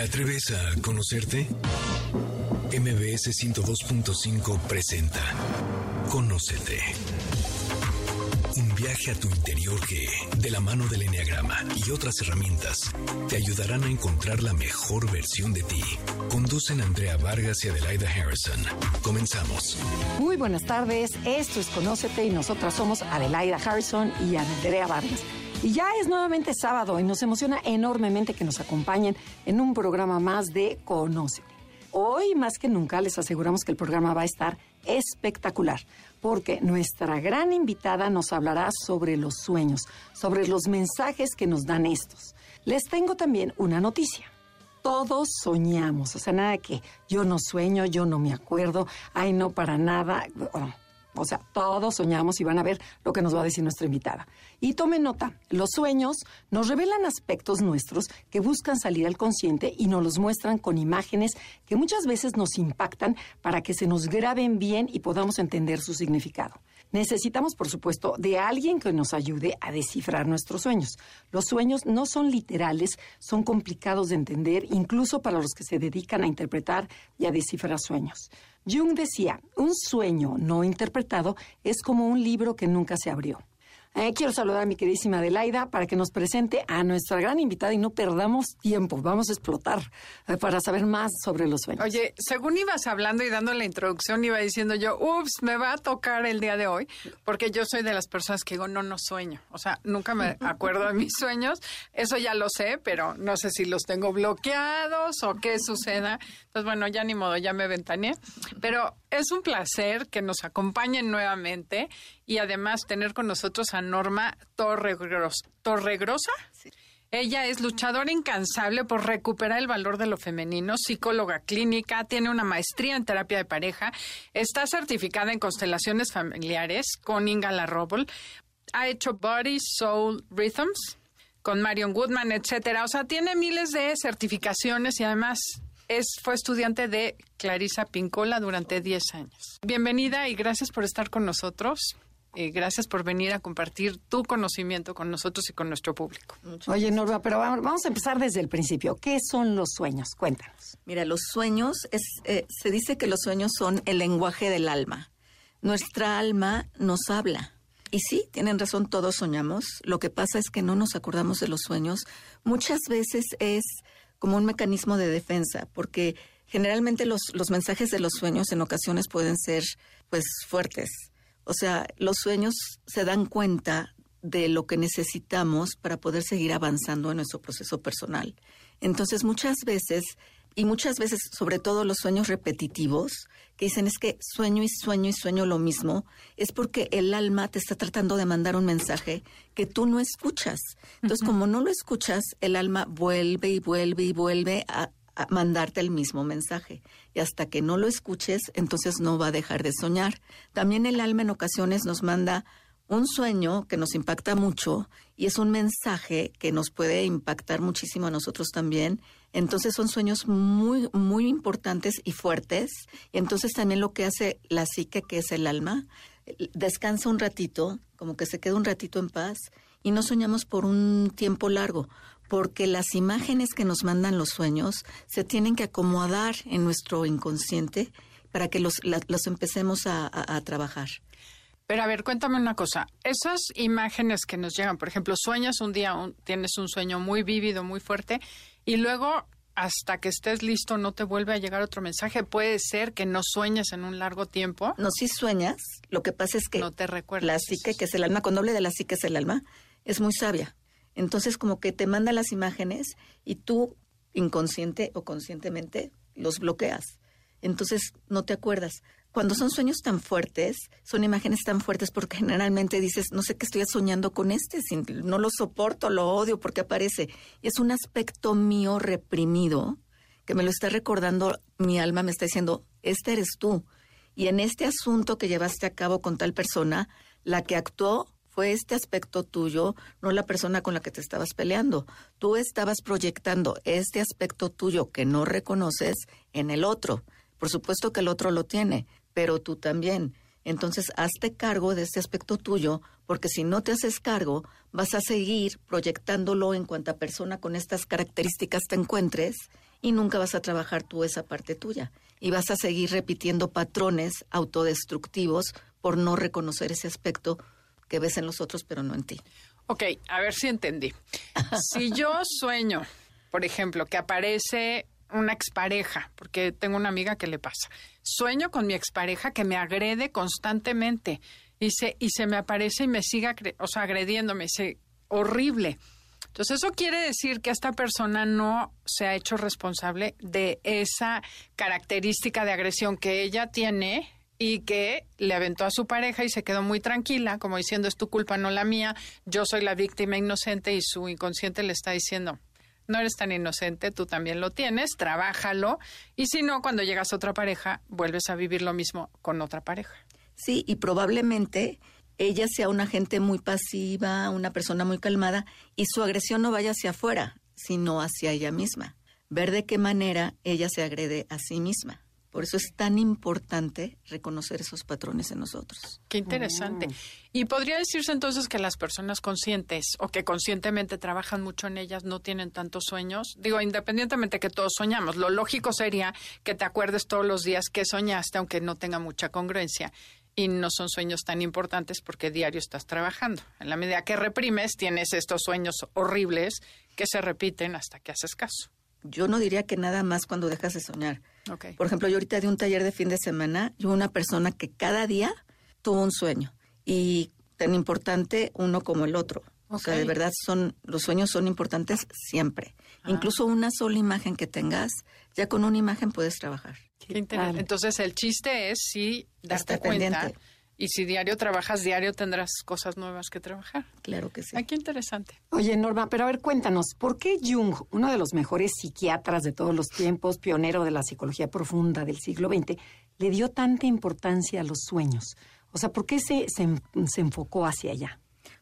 ¿Te atreves a conocerte? MBS 102.5 presenta Conócete. Un viaje a tu interior que, de la mano del Enneagrama y otras herramientas, te ayudarán a encontrar la mejor versión de ti. Conducen Andrea Vargas y Adelaida Harrison. Comenzamos. Muy buenas tardes, esto es Conócete y nosotras somos Adelaida Harrison y Andrea Vargas. Y ya es nuevamente sábado y nos emociona enormemente que nos acompañen en un programa más de Conócete. Hoy más que nunca les aseguramos que el programa va a estar espectacular, porque nuestra gran invitada nos hablará sobre los sueños, sobre los mensajes que nos dan estos. Les tengo también una noticia. Todos soñamos, o sea, nada que yo no sueño, yo no me acuerdo, ay, no para nada. O sea, todos soñamos y van a ver lo que nos va a decir nuestra invitada. Y tomen nota, los sueños nos revelan aspectos nuestros que buscan salir al consciente y nos los muestran con imágenes que muchas veces nos impactan para que se nos graben bien y podamos entender su significado. Necesitamos, por supuesto, de alguien que nos ayude a descifrar nuestros sueños. Los sueños no son literales, son complicados de entender, incluso para los que se dedican a interpretar y a descifrar sueños. Jung decía, un sueño no interpretado es como un libro que nunca se abrió. Eh, quiero saludar a mi queridísima Adelaida para que nos presente a nuestra gran invitada y no perdamos tiempo. Vamos a explotar eh, para saber más sobre los sueños. Oye, según ibas hablando y dando la introducción, iba diciendo yo, ups, me va a tocar el día de hoy, porque yo soy de las personas que digo, no, no sueño. O sea, nunca me acuerdo de mis sueños. Eso ya lo sé, pero no sé si los tengo bloqueados o qué suceda. Entonces, bueno, ya ni modo, ya me ventaneé. Pero es un placer que nos acompañen nuevamente y además tener con nosotros a Norma Torregrosa. ¿Torregrosa? Ella es luchadora incansable por recuperar el valor de lo femenino, psicóloga clínica, tiene una maestría en terapia de pareja, está certificada en constelaciones familiares con Inga Larrobol, ha hecho Body Soul Rhythms con Marion Goodman, etcétera. O sea, tiene miles de certificaciones y además es, fue estudiante de Clarisa Pincola durante 10 años. Bienvenida y gracias por estar con nosotros. Eh, gracias por venir a compartir tu conocimiento con nosotros y con nuestro público. Oye, Norma, pero vamos a empezar desde el principio. ¿Qué son los sueños? Cuéntanos. Mira, los sueños, es, eh, se dice que los sueños son el lenguaje del alma. Nuestra alma nos habla. Y sí, tienen razón, todos soñamos. Lo que pasa es que no nos acordamos de los sueños. Muchas veces es como un mecanismo de defensa, porque generalmente los, los mensajes de los sueños en ocasiones pueden ser pues fuertes. O sea, los sueños se dan cuenta de lo que necesitamos para poder seguir avanzando en nuestro proceso personal. Entonces, muchas veces, y muchas veces, sobre todo los sueños repetitivos, que dicen es que sueño y sueño y sueño lo mismo, es porque el alma te está tratando de mandar un mensaje que tú no escuchas. Entonces, como no lo escuchas, el alma vuelve y vuelve y vuelve a, a mandarte el mismo mensaje. Y hasta que no lo escuches, entonces no va a dejar de soñar. También el alma en ocasiones nos manda un sueño que nos impacta mucho y es un mensaje que nos puede impactar muchísimo a nosotros también. Entonces son sueños muy, muy importantes y fuertes. Y entonces también lo que hace la psique, que es el alma, descansa un ratito, como que se queda un ratito en paz y no soñamos por un tiempo largo, porque las imágenes que nos mandan los sueños se tienen que acomodar en nuestro inconsciente para que los, la, los empecemos a, a, a trabajar. Pero a ver, cuéntame una cosa. Esas imágenes que nos llegan, por ejemplo, sueñas un día, un, tienes un sueño muy vívido, muy fuerte, y luego hasta que estés listo no te vuelve a llegar otro mensaje. Puede ser que no sueñes en un largo tiempo. No, si sueñas, lo que pasa es que no te recuerdas. la psique, que es el alma, con doble de la psique es el alma, es muy sabia. Entonces como que te manda las imágenes y tú inconsciente o conscientemente los bloqueas. Entonces no te acuerdas. Cuando son sueños tan fuertes, son imágenes tan fuertes porque generalmente dices, no sé qué estoy soñando con este, no lo soporto, lo odio porque aparece. Y es un aspecto mío reprimido que me lo está recordando, mi alma me está diciendo, este eres tú. Y en este asunto que llevaste a cabo con tal persona, la que actuó fue este aspecto tuyo, no la persona con la que te estabas peleando. Tú estabas proyectando este aspecto tuyo que no reconoces en el otro. Por supuesto que el otro lo tiene, pero tú también. Entonces, hazte cargo de este aspecto tuyo, porque si no te haces cargo, vas a seguir proyectándolo en cuanta persona con estas características te encuentres y nunca vas a trabajar tú esa parte tuya y vas a seguir repitiendo patrones autodestructivos por no reconocer ese aspecto que ves en los otros pero no en ti. Ok, a ver si entendí. Si yo sueño, por ejemplo, que aparece una expareja, porque tengo una amiga que le pasa. Sueño con mi expareja que me agrede constantemente y se, y se me aparece y me siga, o sea, agrediéndome, se, horrible. Entonces eso quiere decir que esta persona no se ha hecho responsable de esa característica de agresión que ella tiene y que le aventó a su pareja y se quedó muy tranquila, como diciendo es tu culpa, no la mía, yo soy la víctima inocente y su inconsciente le está diciendo, no eres tan inocente, tú también lo tienes, trabájalo y si no, cuando llegas a otra pareja, vuelves a vivir lo mismo con otra pareja. Sí, y probablemente ella sea una gente muy pasiva, una persona muy calmada y su agresión no vaya hacia afuera, sino hacia ella misma. Ver de qué manera ella se agrede a sí misma. Por eso es tan importante reconocer esos patrones en nosotros. Qué interesante. Mm. Y podría decirse entonces que las personas conscientes o que conscientemente trabajan mucho en ellas no tienen tantos sueños. Digo, independientemente que todos soñamos, lo lógico sería que te acuerdes todos los días que soñaste, aunque no tenga mucha congruencia. Y no son sueños tan importantes porque diario estás trabajando. En la medida que reprimes, tienes estos sueños horribles que se repiten hasta que haces caso yo no diría que nada más cuando dejas de soñar. Por ejemplo, yo ahorita di un taller de fin de semana, yo una persona que cada día tuvo un sueño y tan importante uno como el otro. O sea, de verdad son los sueños son importantes siempre. Ah. Incluso una sola imagen que tengas, ya con una imagen puedes trabajar. Entonces el chiste es sí darte cuenta y si diario trabajas, diario tendrás cosas nuevas que trabajar. Claro que sí. Ay, qué interesante. Oye, Norma, pero a ver, cuéntanos, ¿por qué Jung, uno de los mejores psiquiatras de todos los tiempos, pionero de la psicología profunda del siglo XX, le dio tanta importancia a los sueños? O sea, ¿por qué se, se, enfocó hacia allá?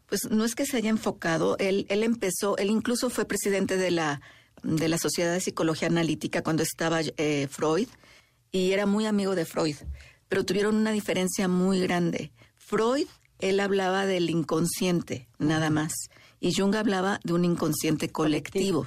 Pues no es que se haya enfocado, él, él empezó, él incluso fue presidente de la, de la Sociedad de Psicología Analítica cuando estaba eh, Freud y era muy amigo de Freud pero tuvieron una diferencia muy grande. Freud, él hablaba del inconsciente, nada más, y Jung hablaba de un inconsciente colectivo.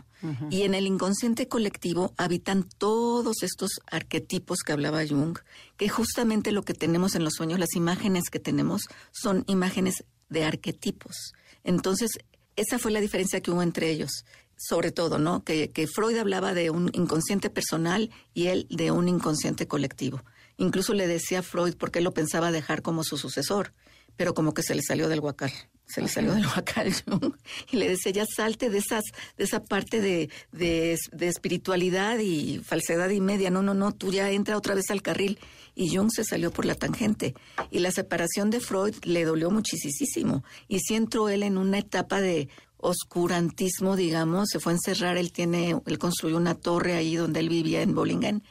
Y en el inconsciente colectivo habitan todos estos arquetipos que hablaba Jung, que justamente lo que tenemos en los sueños, las imágenes que tenemos, son imágenes de arquetipos. Entonces, esa fue la diferencia que hubo entre ellos sobre todo, ¿no? Que, que, Freud hablaba de un inconsciente personal y él de un inconsciente colectivo. Incluso le decía a Freud por qué lo pensaba dejar como su sucesor, pero como que se le salió del huacal, se le salió del huacal y le decía, ya salte de esas, de esa parte de, de, espiritualidad y falsedad y media, no, no, no, tú ya entra otra vez al carril. Y Jung se salió por la tangente. Y la separación de Freud le dolió muchísimo. Y si entró él en una etapa de oscurantismo, digamos, se fue a encerrar, él tiene, él construyó una torre ahí donde él vivía en Bollingen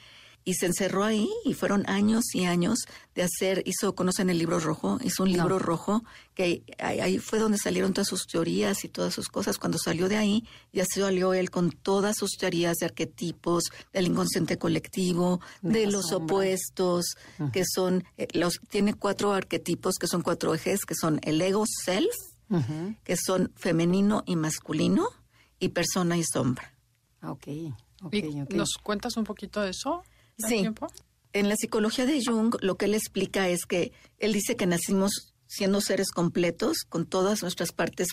y se encerró ahí y fueron años y años de hacer, hizo, ¿conocen el libro rojo? Hizo un libro rojo que ahí, fue donde salieron todas sus teorías y todas sus cosas. Cuando salió de ahí, ya salió él con todas sus teorías de arquetipos, del inconsciente colectivo, de, los opuestos, que son, eh, los, tiene cuatro arquetipos que son cuatro ejes, que son el ego self, que son femenino y masculino, y persona y sombra. Ok. Okay, ¿Nos cuentas un poquito de eso? Sí. En la psicología de Jung, lo que él explica es que él dice que nacimos siendo seres completos, con todas nuestras partes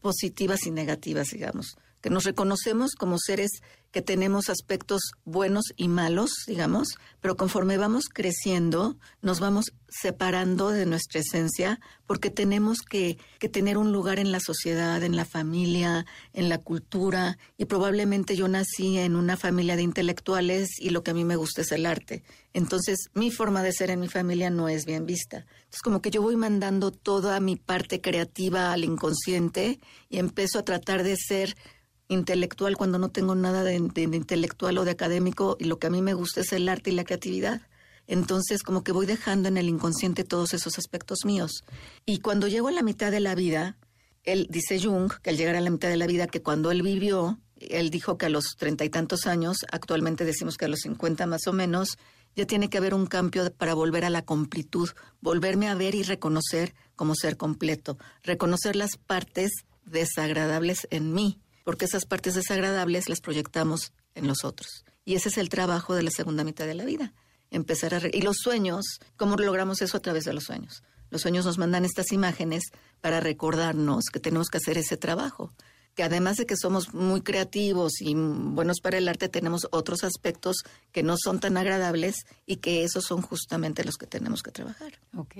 positivas y negativas, digamos que nos reconocemos como seres que tenemos aspectos buenos y malos, digamos, pero conforme vamos creciendo, nos vamos separando de nuestra esencia porque tenemos que, que, tener un lugar en la sociedad, en la familia, en la cultura, y probablemente yo nací en una familia de intelectuales y lo que a mí me gusta es el arte. Entonces, mi forma de ser en mi familia no es bien vista. Entonces, como que yo voy mandando toda mi parte creativa al inconsciente y empiezo a tratar de ser intelectual cuando no tengo nada de, intelectual o de académico y lo que a mí me gusta es el arte y la creatividad. Entonces, como que voy dejando en el inconsciente todos esos aspectos míos. Y cuando llego a la mitad de la vida, él dice Jung, que al llegar a la mitad de la vida, que cuando él vivió, él dijo que a los treinta y tantos años, actualmente decimos que a los cincuenta más o menos, ya tiene que haber un cambio para volver a la completud, volverme a ver y reconocer como ser completo, reconocer las partes desagradables en mí porque esas partes desagradables las proyectamos en los otros. Y ese es el trabajo de la segunda mitad de la vida. Empezar a... re- y los sueños, ¿cómo logramos eso a través de los sueños? Los sueños nos mandan estas imágenes para recordarnos que tenemos que hacer ese trabajo. Que además de que somos muy creativos y buenos para el arte, tenemos otros aspectos que no son tan agradables y que esos son justamente los que tenemos que trabajar. Ok.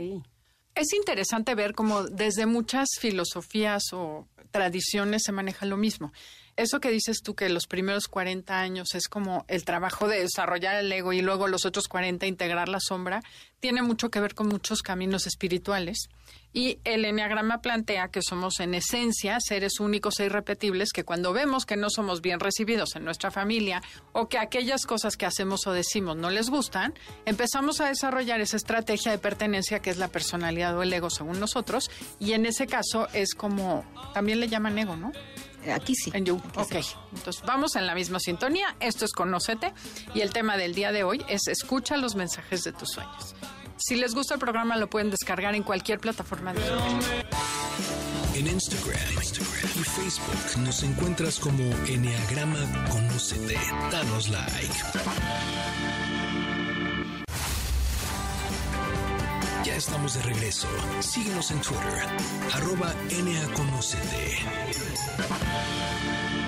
Es interesante ver cómo desde muchas filosofías o tradiciones se maneja lo mismo. Eso que dices tú que los primeros 40 años es como el trabajo de desarrollar el ego y luego los otros 40 integrar la sombra, tiene mucho que ver con muchos caminos espirituales. Y el enneagrama plantea que somos en esencia seres únicos e irrepetibles que cuando vemos que no somos bien recibidos en nuestra familia o que aquellas cosas que hacemos o decimos no les gustan, empezamos a desarrollar esa estrategia de pertenencia que es la personalidad o el ego según nosotros y en ese caso es como también le llaman ego, ¿no? Aquí sí. En You. Aquí Ok. sí. Entonces vamos en la misma sintonía. Esto es Conócete y el tema del día de hoy es escucha los mensajes de tus sueños. Si les gusta el programa lo pueden descargar en cualquier plataforma digital. En Instagram, Instagram y Facebook nos encuentras como Enneagrama Conócete. Danos like. Ya estamos de regreso. Síguenos en Twitter, arroba NAConócete.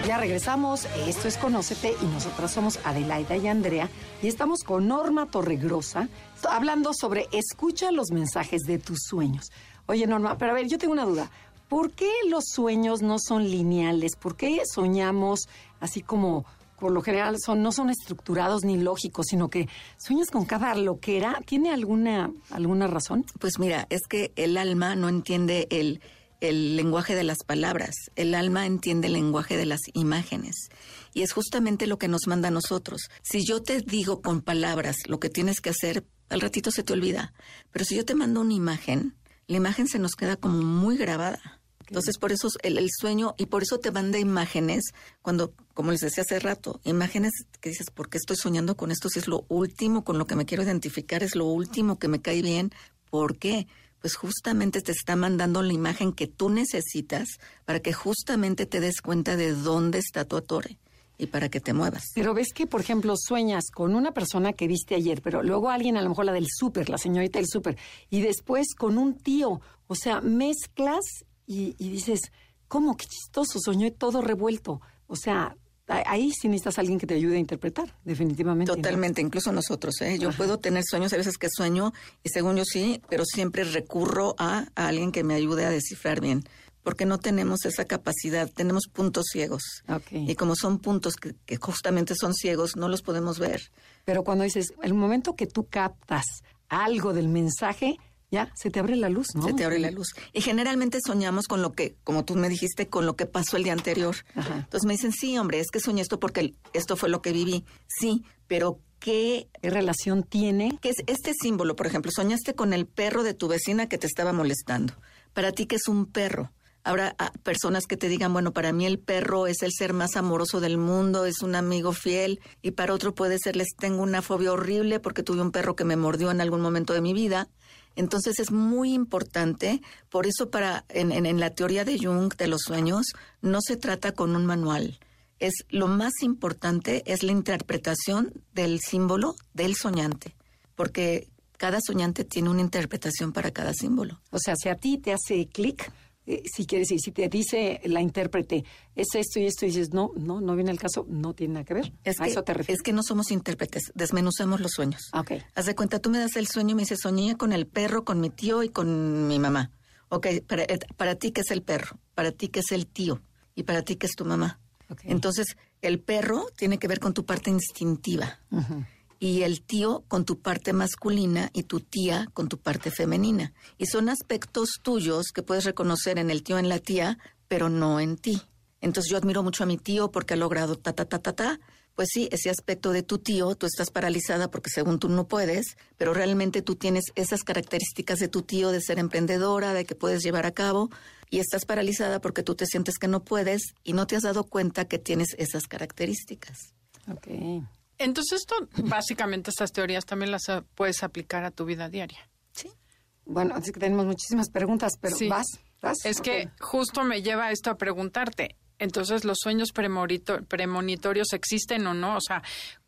Ya regresamos, esto es Conócete y nosotras somos Adelaida y Andrea y estamos con Norma Torregrosa hablando sobre escucha los mensajes de tus sueños. Oye Norma, pero a ver, yo tengo una duda. ¿Por qué los sueños no son lineales? ¿Por qué soñamos así como por lo general son no son estructurados ni lógicos, sino que sueñas con cada loquera? ¿Tiene alguna alguna razón? Pues mira, es que el alma no entiende el, el lenguaje de las palabras, el alma entiende el lenguaje de las imágenes. Y es justamente lo que nos manda a nosotros. Si yo te digo con palabras lo que tienes que hacer, al ratito se te olvida. Pero si yo te mando una imagen, la imagen se nos queda como muy grabada. Entonces, por eso el, el sueño, y por eso te manda imágenes, cuando, como les decía hace rato, imágenes que dices, ¿por qué estoy soñando con esto? Si es lo último con lo que me quiero identificar, es lo último que me cae bien. ¿Por qué? Pues justamente te está mandando la imagen que tú necesitas para que justamente te des cuenta de dónde está tu atore y para que te muevas. Pero ves que, por ejemplo, sueñas con una persona que viste ayer, pero luego alguien, a lo mejor la del súper, la señorita del súper, y después con un tío. O sea, mezclas y, y dices, ¿cómo? Qué chistoso, soñé todo revuelto. O sea, ahí sí necesitas a alguien que te ayude a interpretar, definitivamente. ¿no? Totalmente, incluso nosotros. ¿eh? Yo puedo tener sueños, a veces que sueño, y según yo sí, pero siempre recurro a, a alguien que me ayude a descifrar bien, porque no tenemos esa capacidad, tenemos puntos ciegos. Ok. Y como son puntos que, que justamente son ciegos, no los podemos ver. Pero cuando dices, el momento que tú captas algo del mensaje, ya se te abre la luz, ¿no? Se te abre la luz. Y generalmente soñamos con lo que, como tú me dijiste, con lo que pasó el día anterior. Ajá. Entonces me dicen, sí, hombre, es que soñé esto porque esto fue lo que viví. Sí, pero ¿qué ¿Qué relación tiene? ¿Qué es este símbolo? Por ejemplo, soñaste con el perro de tu vecina que te estaba molestando. Para ti, ¿qué es un perro? Habrá ah, personas que te digan, bueno, para mí el perro es el ser más amoroso del mundo, es un amigo fiel, y para otro puede ser, les tengo una fobia horrible porque tuve un perro que me mordió en algún momento de mi vida. Entonces es muy importante, por eso para en, en- en la teoría de Jung de los sueños no se trata con un manual. Es lo más importante es la interpretación del símbolo del soñante, porque cada soñante tiene una interpretación para cada símbolo. O sea, si a ti te hace clic, eh, si quieres, y si te dice la intérprete, es esto y esto, y dices, no, no, no viene el caso, no tiene nada que ver. Es a que, eso te refieres. es que no somos intérpretes, desmenuzamos los sueños. Ah, ok. Haz de cuenta, tú me das el sueño y me dices, soñé con el perro, con mi tío y con mi mamá. Ok, para, eh, para ti, ¿qué es el perro? Para ti, ¿qué es el tío? Y para ti, ¿qué es tu mamá? Ok. Entonces, el perro tiene que ver con tu parte instintiva. Y el tío con tu parte masculina y tu tía con tu parte femenina. Y son aspectos tuyos que puedes reconocer en el tío, en la tía, pero no en ti. Entonces yo admiro mucho a mi tío porque ha logrado ta, ta, ta, ta, ta. Pues sí, ese aspecto de tu tío, tú estás paralizada porque según tú no puedes, pero realmente tú tienes esas características de tu tío de ser emprendedora, de que puedes llevar a cabo, y estás paralizada porque tú te sientes que no puedes y no te has dado cuenta que tienes esas características. Ok. Entonces esto, básicamente estas teorías también las eh, puedes aplicar a tu vida diaria. Sí. Bueno, así que tenemos muchísimas preguntas, pero Sí. vas, vas. Es que justo me lleva esto a preguntarte. Entonces, ¿los sueños premonitorios existen o no? O sea,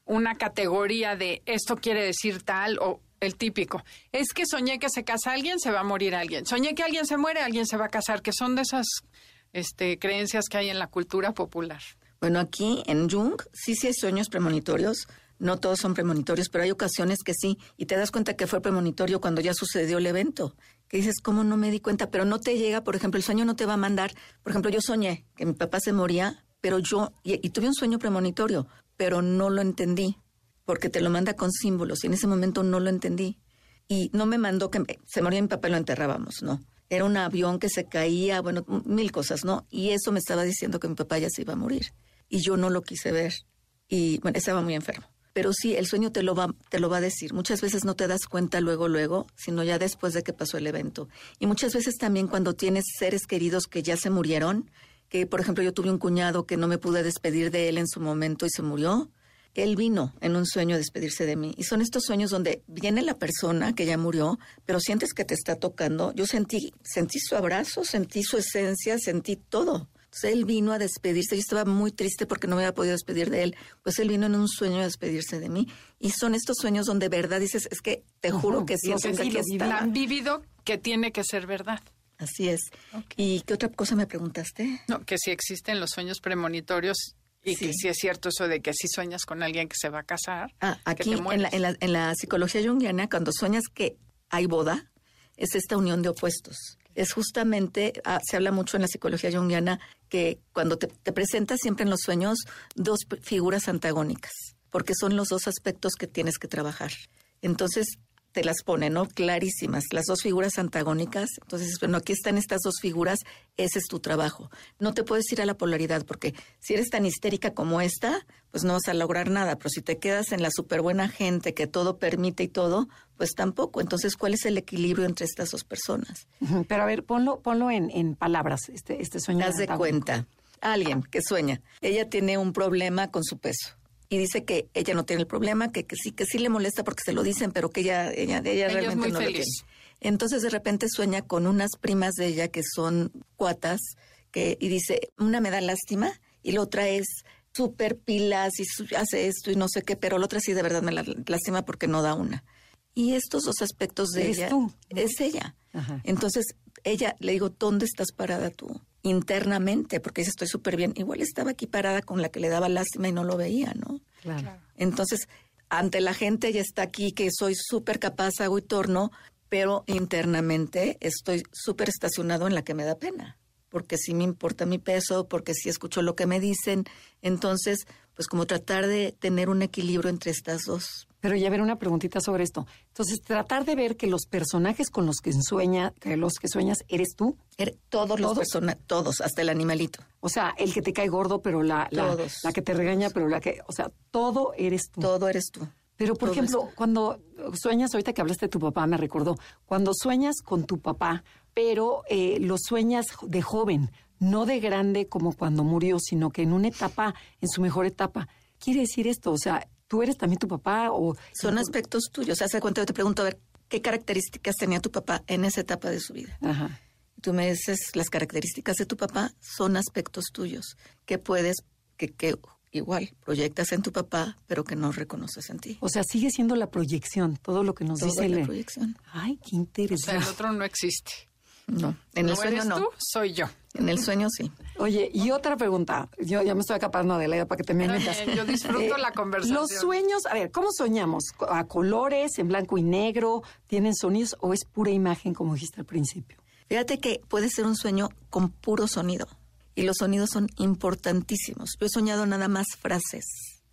una categoría de esto quiere decir tal o el típico. Es que soñé que se casa alguien, se va a morir alguien. Soñé que alguien se muere, alguien se va a casar, que son de esas este, creencias que hay en la cultura popular. Bueno, aquí en Jung sí sí hay sueños premonitorios. No todos son premonitorios, pero hay ocasiones que sí. Y te das cuenta que fue premonitorio cuando ya sucedió el evento. Que dices, ¿cómo no me di cuenta? Pero no te llega, por ejemplo, el sueño no te va a mandar. Por ejemplo, yo soñé que mi papá se moría, pero yo, y, tuve un sueño premonitorio, pero no lo entendí, porque te lo manda con símbolos, y en ese momento no lo entendí. Y no me mandó que se moría mi papá y lo enterrábamos, no. Era un avión que se caía, bueno, mil cosas, ¿no? Y eso me estaba diciendo que mi papá ya se iba a morir. Y yo no lo quise ver. Y bueno, estaba muy enfermo. Pero sí, el sueño te lo va, te lo va a decir. Muchas veces no te das cuenta luego, luego, sino ya después de que pasó el evento. Y muchas veces también cuando tienes seres queridos que ya se murieron, que por ejemplo yo tuve un cuñado que no me pude despedir de él en su momento y se murió. Él vino en un sueño a despedirse de mí. Y son estos sueños donde viene la persona que ya murió, pero sientes que te está tocando. Yo sentí, sentí su abrazo, sentí su esencia, sentí todo él vino a despedirse. Yo estaba muy triste porque no me había podido despedir de él. Pues él vino en un sueño a despedirse de mí. Y son estos sueños donde verdad dices, es que te juro que siento que aquí está. han vivido que tiene que ser verdad. Así es. ¿Y qué otra cosa me preguntaste? No, que si existen los sueños premonitorios y que si es cierto eso de que si sueñas con alguien que se va a casar. Ah, aquí en la, en, la, en la psicología junguiana, cuando sueñas que hay boda, es esta unión de opuestos es justamente, ah, se habla mucho en la psicología junguiana, que cuando te, te presentas siempre en los sueños dos figuras antagónicas, porque son los dos aspectos que tienes que trabajar. Entonces, te las pone, ¿no? Clarísimas, las dos figuras antagónicas. Entonces, bueno, aquí están estas dos figuras, ese es tu trabajo. No te puedes ir a la polaridad, porque si eres tan histérica como esta, pues no vas a lograr nada. Pero si te quedas en la súper buena gente que todo permite y todo, pues tampoco. Entonces, ¿cuál es el equilibrio entre estas dos personas? Pero a ver, ponlo, ponlo en, en palabras, este, este sueño. Haz de cuenta, alguien que sueña, ella tiene un problema con su peso y dice que ella no tiene el problema, que, que sí, que sí le molesta porque se lo dicen, pero que ella, ella, ella, realmente no lo tiene. Entonces de repente sueña con unas primas de ella que son cuatas, que, y dice, una me da lástima y la otra es súper pilas y hace esto y no sé qué, pero la otra sí de verdad me la lástima porque no da una. Y estos dos aspectos de ella es ella. Entonces, ella le digo, ¿dónde estás parada tú? Internamente, porque dice estoy súper bien. Igual estaba aquí parada con la que le daba lástima y no lo veía, ¿no? Claro. Entonces, ante la gente ya está aquí, que soy súper capaz, hago y torno, pero internamente estoy súper estacionado en la que me da pena, porque sí me importa mi peso, porque sí escucho lo que me dicen. Entonces, pues como tratar de tener un equilibrio entre estas dos pero ya ver una preguntita sobre esto. Entonces, tratar de ver que los personajes con los que sueña, que los que sueñas eres tú. Er, todos los personajes, todos, hasta el animalito. O sea, el que te cae gordo, pero la, la, la, que te regaña, pero la que, o sea, todo eres tú. Todo eres tú. Pero, por ejemplo, cuando sueñas, ahorita que hablaste de tu papá, me recordó, cuando sueñas con tu papá, pero eh, lo sueñas de joven, no de grande como cuando murió, sino que en una etapa, en su mejor etapa. Quiere decir esto, o sea, ¿Tú eres también tu papá o...? Son aspectos tuyos. Hace cuánto yo te pregunto, a ver, ¿qué características tenía tu papá en esa etapa de su vida? Ajá. Tú me dices, las características de tu papá son aspectos tuyos que puedes, que, que igual proyectas en tu papá, pero que no reconoces en ti. O sea, sigue siendo la proyección, todo lo que nos dice la proyección. Ay, qué interesante. O sea, el otro no existe. No, en el sueño no. soy yo. En el sueño sí. Oye, y otra pregunta. Yo ya me estoy acapando de la idea para que te me metas. Yo disfruto eh, la conversación. Los sueños, a ver, ¿cómo soñamos? ¿A colores, en blanco y negro? ¿Tienen sonidos o es pura imagen, como dijiste al principio? Fíjate que puede ser un sueño con puro sonido. Y los sonidos son importantísimos. Yo he soñado nada más frases.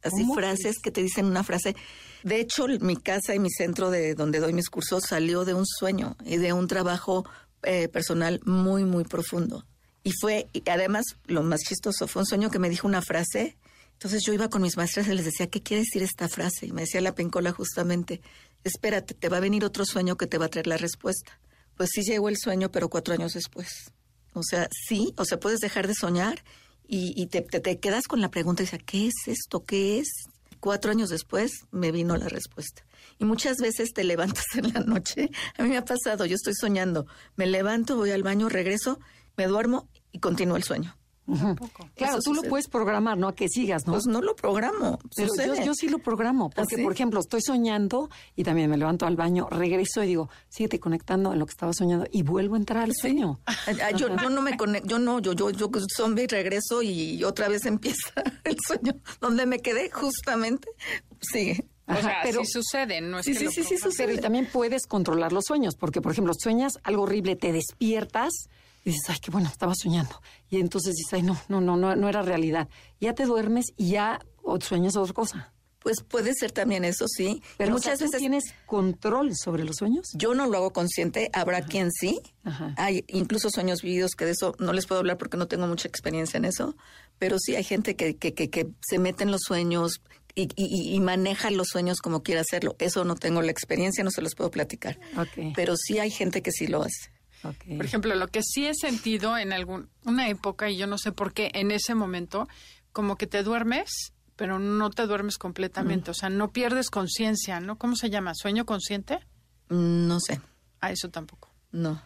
Así frases que te dicen una frase. De hecho, mi casa y mi centro de donde doy mis cursos salió de un sueño y de un trabajo eh, personal muy, muy profundo. Y fue, y además, lo más chistoso, fue un sueño que me dijo una frase. Entonces yo iba con mis maestras y les decía, ¿qué quiere decir esta frase? Y me decía la pencola justamente, espérate, te va a venir otro sueño que te va a traer la respuesta. Pues sí llegó el sueño, pero cuatro años después. O sea, sí, o sea, puedes dejar de soñar y, te, te, quedas con la pregunta y dices, ¿qué es esto? ¿Qué es? Cuatro años después me vino la respuesta. Y muchas veces te levantas en la noche. A mí me ha pasado, yo estoy soñando. Me levanto, voy al baño, regreso, me duermo y continúo el sueño. Claro, Eso tú lo puedes programar, ¿no? A que sigas, ¿no? Pues no lo programo. Pero yo, yo sí lo programo, porque, ¿Ah, sí? por ejemplo, estoy soñando y también me levanto al baño, regreso y digo, síguete conectando en lo que estaba soñando y vuelvo a entrar al sueño. Ah, Yo, yo no me conecto, yo no, yo, yo, yo zombie regreso y otra vez empieza el sueño. Donde me quedé justamente, sigue. O Ajá, sea, pero- sí sucede, no es Sí, que sí, lo sí, sí, programes. Pero y también puedes controlar los sueños, porque, por ejemplo, sueñas algo horrible, te despiertas y dices, ay, qué bueno, estaba soñando. Y entonces dices, ay, no, no, no, no, no era realidad. Ya te duermes y ya o sueñas otra cosa. Pues puede ser también eso, sí. Pero Y muchas veces tienes control sobre los sueños. yo no lo hago consciente, habrá quien sí. Ajá. Hay incluso sueños vividos que de eso no les puedo hablar porque no tengo mucha experiencia en eso, pero sí hay gente que, que, que, que se mete en los sueños y, y, y maneja los sueños como quiera hacerlo. Eso no tengo la experiencia, no se los puedo platicar. Pero sí hay gente que sí lo hace. Por ejemplo, lo que sí he sentido en algún, una época, y yo no sé por qué, en ese momento, como que te duermes, pero no te duermes completamente. O sea, no pierdes conciencia, ¿no? ¿Cómo se llama? ¿Sueño consciente? Mm, No sé, Ah, eso tampoco. no.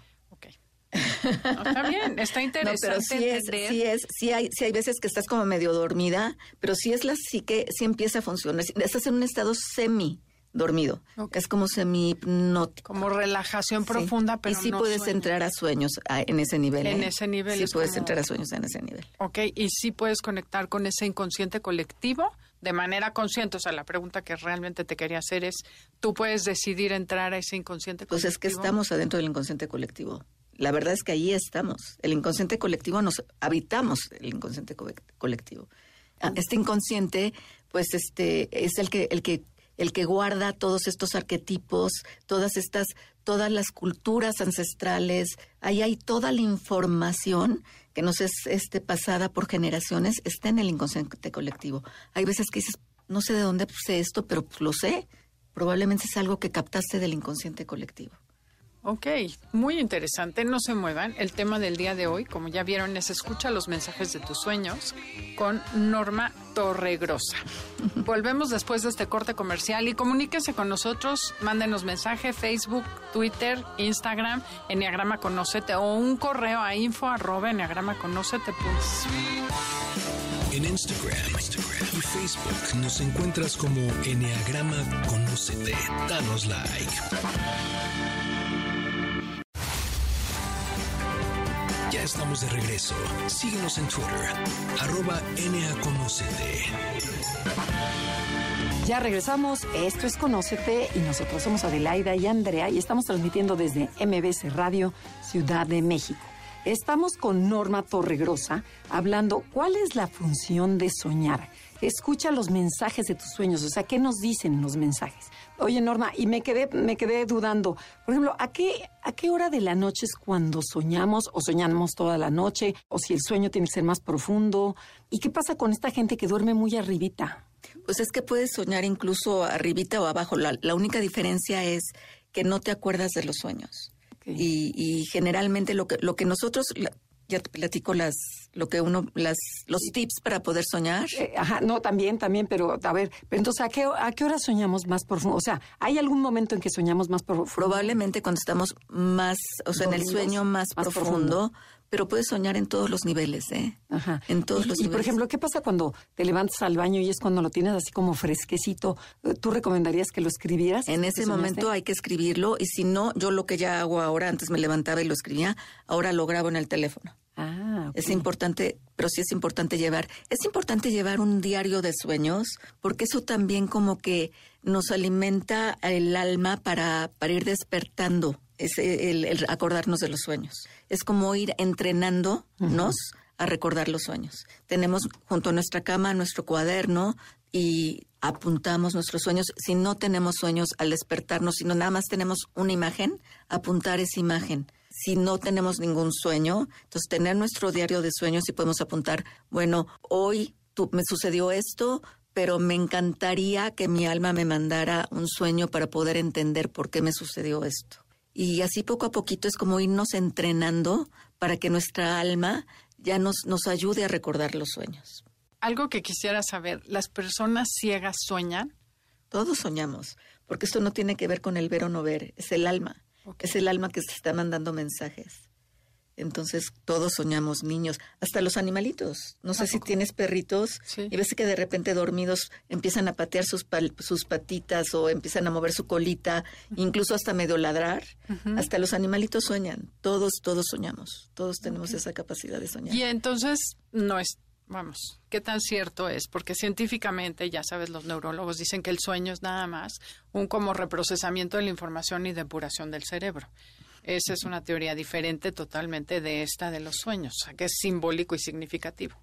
No, está bien, está No, interesante pero sí es, sí es, sí hay, sí hay veces que estás como medio dormida, pero sí es la psique, sí empieza a funcionar. Estás en un estado semi dormido. Ok. Es como semi hipnótico. Como relajación Sí. profunda, pero y sí no puedes sueño. entrar a sueños en ese nivel. En ¿eh? ese nivel Sí es puedes como- entrar a sueños en ese nivel. Ok, y sí puedes conectar con ese inconsciente colectivo de manera consciente. O sea, la pregunta que realmente te quería hacer es, ¿tú puedes decidir entrar a ese inconsciente Pues colectivo? es que estamos adentro del inconsciente colectivo. La verdad es que ahí estamos. El inconsciente colectivo nos habitamos el inconsciente co- colectivo. Ah, Este inconsciente, pues, este, es el que, el que, el que guarda todos estos arquetipos, todas estas, todas las culturas ancestrales. Ahí hay toda la información que nos es este, pasada por generaciones, está en el inconsciente colectivo. Hay veces que dices, no sé de dónde sé esto, pero pues, lo sé. Probablemente es algo que captaste del inconsciente colectivo. Ok, muy interesante. No se muevan. El tema del día de hoy, como ya vieron, es escucha los mensajes de tus sueños con Norma Torregrosa. Volvemos después de este corte comercial y comuníquense con nosotros. Mándenos mensaje Facebook, Twitter, Instagram, Enneagrama Conócete o un correo a info arroba. En Instagram, Instagram y Facebook nos encuentras como Enneagrama Conócete. Danos like. Ya estamos de regreso. Síguenos en Twitter, arroba NAConócete. Ya regresamos. Esto es Conócete y nosotros somos Adelaida y Andrea y estamos transmitiendo desde MBC Radio Ciudad de México. Estamos con Norma Torregrosa hablando cuál es la función de soñar. Escucha los mensajes de tus sueños, o sea, ¿qué nos dicen los mensajes? Oye, Norma, y me quedé, me quedé dudando. Por ejemplo, ¿a qué, ¿a qué hora de la noche es cuando soñamos o soñamos toda la noche? O si el sueño tiene que ser más profundo. ¿Y qué pasa con esta gente que duerme muy arribita? Pues es que puedes soñar incluso arribita o abajo. La, la única diferencia es que no te acuerdas de los sueños. Y, y generalmente lo que, lo que nosotros, ya te platico las, lo que uno, las, los tips para poder soñar. Eh, ajá, no, también, también, pero a ver, pero entonces, ¿a qué, ¿a qué hora soñamos más profundo? O sea, ¿hay algún momento en que soñamos más profundo? Probablemente cuando estamos más, o sea, en el sueño más, más profundo, pero puedes soñar en todos los niveles, ¿eh? Ajá. En todos y, los y, por ejemplo, ¿qué pasa cuando te levantas al baño y es cuando lo tienes así como fresquecito? Eh, ¿Tú recomendarías que lo escribieras? En ¿Que ese momento hay que escribirlo y si no, yo lo que ya hago ahora, antes me levantaba y lo escribía, ahora lo grabo en el teléfono. Ah. Es importante, pero sí es importante llevar, es importante llevar un diario de sueños, porque eso también como que nos alimenta el alma para, para ir despertando, es el, el acordarnos de los sueños. Es como ir entrenándonos a recordar los sueños. Tenemos junto a nuestra cama nuestro cuaderno y apuntamos nuestros sueños. Si no tenemos sueños al despertarnos, sino nada más tenemos una imagen, apuntar esa imagen. Si no tenemos ningún sueño, entonces tener nuestro diario de sueños y podemos apuntar, bueno, hoy tú, me sucedió esto, pero me encantaría que mi alma me mandara un sueño para poder entender por qué me sucedió esto. Y así poco a poquito es como irnos entrenando para que nuestra alma ya nos, nos ayude a recordar los sueños. Algo que quisiera saber, ¿las personas ciegas sueñan? Todos soñamos, porque esto no tiene que ver con el ver o no ver, es el alma. Es el alma que se está mandando mensajes. Entonces todos soñamos niños, hasta los animalitos. No sé si tienes perritos Sí. y ves que de repente dormidos empiezan a patear sus, pal- sus patitas o empiezan a mover su colita, incluso hasta medio ladrar. Hasta los animalitos sueñan. Todos, todos soñamos. Todos tenemos esa capacidad de soñar. Y entonces no es, vamos, ¿qué tan cierto es? Porque científicamente, ya sabes, los neurólogos dicen que el sueño es nada más un como reprocesamiento de la información y depuración del cerebro. Esa es una teoría diferente totalmente de esta de los sueños, que es simbólico y significativo.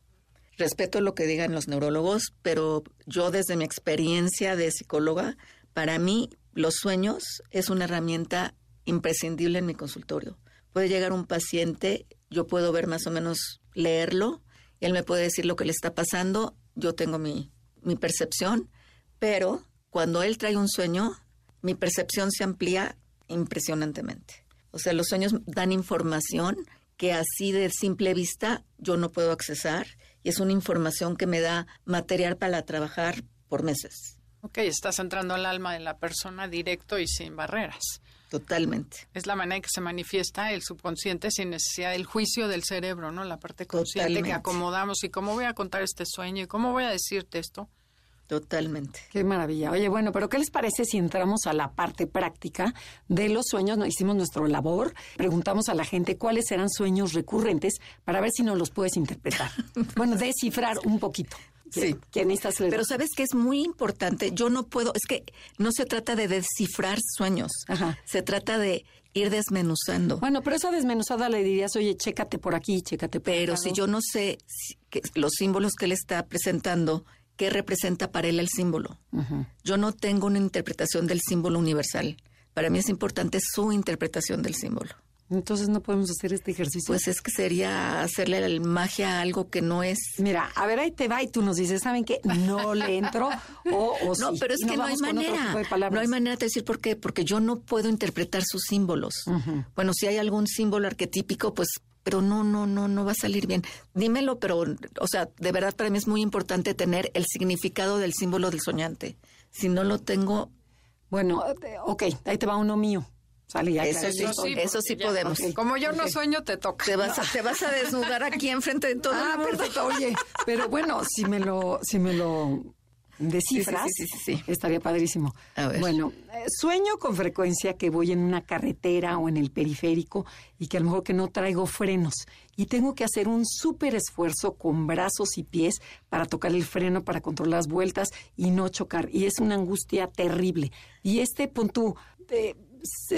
Respeto lo que digan los neurólogos, pero yo desde mi experiencia de psicóloga, para mí los sueños es una herramienta imprescindible en mi consultorio. Puede llegar un paciente, yo puedo ver más o menos leerlo, él me puede decir lo que le está pasando, yo tengo mi percepción, pero cuando él trae un sueño, mi percepción se amplía impresionantemente. O sea, los sueños dan información que así de simple vista yo no puedo accesar y es una información que me da material para trabajar por meses, Ok, estás entrando al alma de la persona directo y sin barreras. totalmente. Es la manera en que se manifiesta el subconsciente sin necesidad del juicio del cerebro, ¿no? La parte consciente que acomodamos y cómo voy a contar este sueño y cómo voy a decirte esto. Totalmente. Qué maravilla. Oye, bueno, pero ¿qué les parece si entramos a la parte práctica de los sueños? No, hicimos nuestra labor, preguntamos a la gente cuáles eran sueños recurrentes para ver si nos los puedes interpretar. bueno, descifrar un poquito. Sí. Leer. Pero sabes que es muy importante, yo no puedo, es que no se trata de descifrar sueños, Ajá. se trata de ir desmenuzando. Bueno, pero esa desmenuzada le dirías, oye, chécate por aquí, chécate por Pero acá, si yo no sé si- que- los símbolos que él está presentando, ¿qué representa para él el símbolo? Yo no tengo una interpretación del símbolo universal. Para mí es importante su interpretación del símbolo. Entonces no podemos hacer este ejercicio. Pues es que sería hacerle la magia a algo que no es. Mira, a ver, ahí te va y tú nos dices, ¿saben qué? No le entro o, o No, sí. pero es que no hay manera. No hay manera de decir por qué, porque yo no puedo interpretar sus símbolos. Bueno, si hay algún símbolo arquetípico, pues, pero no, no, no, no va a salir bien. Dímelo, pero, o sea, de verdad para mí es muy importante tener el significado del símbolo del soñante. Si no lo tengo, Bueno, ok, ahí te va uno mío. Sale ya. Eso sí, Eso sí, eso porque sí ya- podemos. Como yo no sueño, te toca. te vas, a, te vas a desnudar aquí enfrente de todo Ah, el mundo. perfecto, oye, pero bueno, si me lo, si me lo descifras, Sí, sí, sí, sí, estaría padrísimo. A ver. Bueno, eh, sueño con frecuencia que voy en una carretera o en el periférico y que a lo mejor que no traigo frenos y tengo que hacer un súper esfuerzo con brazos y pies para tocar el freno, para controlar las vueltas y no chocar. Y es una angustia terrible. Y este punto,